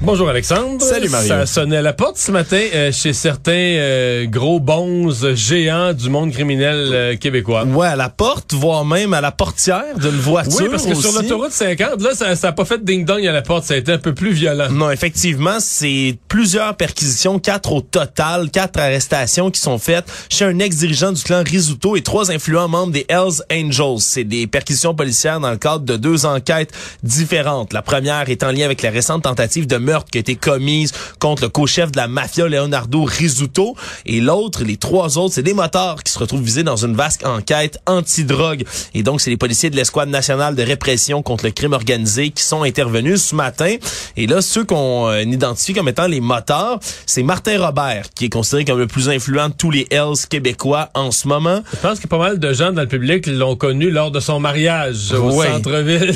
Bonjour Alexandre. Salut Mario. Ça sonnait à la porte ce matin euh, chez certains euh, gros bons géants du monde criminel euh, québécois. Ouais, à la porte, voire même à la portière d'une voiture. Oui, parce que sur l'autoroute 50, là, ça n'a pas fait ding-dong à la porte. Ça a été un peu plus violent. Non, effectivement, c'est plusieurs perquisitions, quatre au total, quatre arrestations qui sont faites chez un ex-dirigeant du clan Risuto et trois influents membres des Hells Angels. C'est des perquisitions policières dans le cadre de deux enquêtes différentes. La première est en lien avec la récente tentative de meurtre qui a été commise contre le co-chef de la mafia Leonardo Risuto et l'autre, les trois autres, c'est des motards qui se retrouvent visés dans une vaste enquête anti-drogue. Et donc, c'est les policiers de l'escouade nationale de répression contre le crime organisé qui sont intervenus ce matin. Et là, ceux qu'on euh, identifie comme étant les motards, c'est Martin Robert, qui est considéré comme le plus influent de tous les Hells québécois en ce moment. Je pense qu'il y a pas mal de gens dans le public l'ont connu lors de son mariage au centre-ville.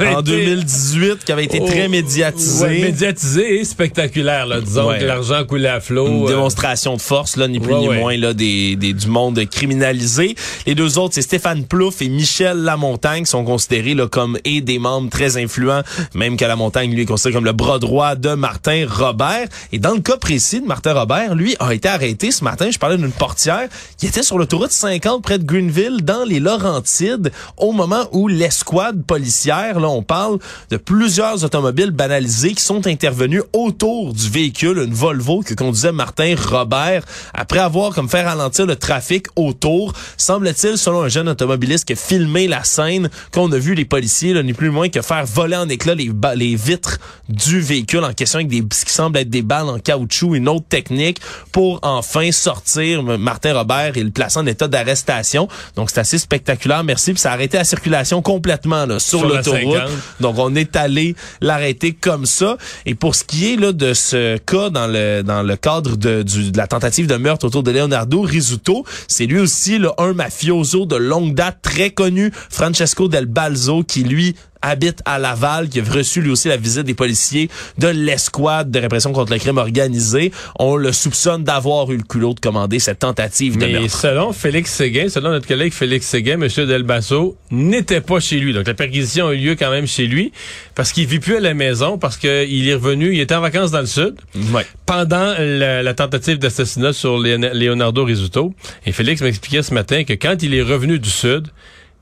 En été- 2018, qui avait été Oh, très médiatisé. ouais, médiatisé et spectaculaire. Là. Disons Ouais. que l'argent coulait à flot. Une euh, démonstration de force, là, ni plus Ouais, ni ouais. moins, là, des, des, du monde criminalisé. Les deux autres, c'est Stéphane Plouffe et Michel Lamontagne, qui sont considérés là, comme et des membres très influents, même que Lamontagne, lui, est considéré comme le bras droit de Martin Robert. Et dans le cas précis de Martin Robert, lui, a été arrêté ce matin. Je parlais d'une portière qui était sur l'autoroute 50 près de Greenville, dans les Laurentides, au moment où l'escouade policière, là, on parle de plusieurs automobiles banalisés qui sont intervenus autour du véhicule, une Volvo que conduisait Martin Robert, après avoir comme fait ralentir le trafic autour. Semble-t-il, selon un jeune automobiliste qui a filmé la scène, qu'on a vu les policiers, là, ni plus ni moins que faire voler en éclats les, vitres du véhicule en question avec des, ce qui semble être des balles en caoutchouc, une autre technique pour enfin sortir Martin Robert et le placer en état d'arrestation. Donc c'est assez spectaculaire, merci. Puis ça a arrêté la circulation complètement là, sur, Sur la l'autoroute. 50. Donc on est allé l'arrêter comme ça. Et pour ce qui est là de ce cas dans le dans le cadre de, la tentative de meurtre autour de Leonardo Risuto, c'est lui aussi là, un mafioso de longue date très connu, Francesco Del Balzo, qui lui habite à Laval, qui a reçu lui aussi la visite des policiers de l'escouade de répression contre le crime organisé. On le soupçonne d'avoir eu le culot de commander cette tentative de Mais meurtre. selon Félix Séguin, selon notre collègue Félix Séguin, M. Delbasso n'était pas chez lui. Donc la perquisition a eu lieu quand même chez lui parce qu'il vit plus à la maison, parce qu'il est revenu, il était en vacances dans le sud Ouais. pendant la, la tentative d'assassinat sur Leonardo Risuto. Et Félix m'expliquait ce matin que quand il est revenu du sud,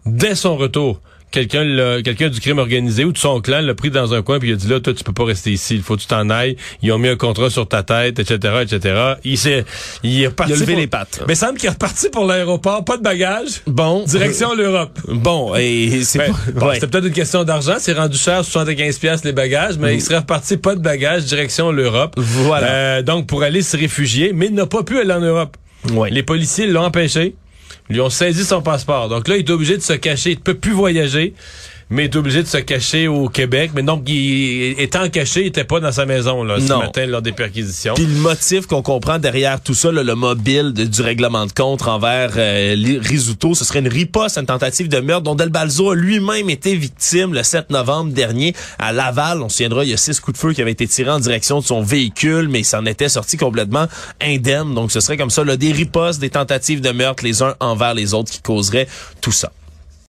dès son retour, quelqu'un quelqu'un du crime organisé ou de son clan l'a pris dans un coin puis il a dit là toi tu peux pas rester ici il faut que tu t'en ailles ils ont mis un contrat sur ta tête etc etc il s'est il est reparti Il a levé pour- les pattes. mais semble qu'il est reparti pour l'aéroport pas de bagages Bon. direction l'Europe Bon, et c'est Ben, bon, ouais. C'était peut-être une question d'argent. C'est rendu cher, 75 pièces les bagages, mais il serait reparti pas de bagages, direction l'Europe. Voilà. Euh, donc, pour aller se réfugier, mais il n'a pas pu aller en Europe. Ouais. Les policiers l'ont empêché. Lui ont saisi son passeport. Donc là, il est obligé de se cacher. Il ne peut plus voyager, mais il est obligé de se cacher au Québec. Mais donc, il, étant caché, il était pas dans sa maison là, ce Non. matin lors des perquisitions. Puis le motif qu'on comprend derrière tout ça, là, le mobile de- du règlement de compte envers euh, Risuto, ce serait une riposte une tentative de meurtre dont Del Balzo a lui-même été victime le 7 novembre dernier à Laval. On se souviendra, il y a six coups de feu qui avaient été tirés en direction de son véhicule, mais il s'en était sorti complètement indemne. Donc ce serait comme ça, là, des ripostes, des tentatives de meurtre les uns envers les autres qui causeraient tout ça.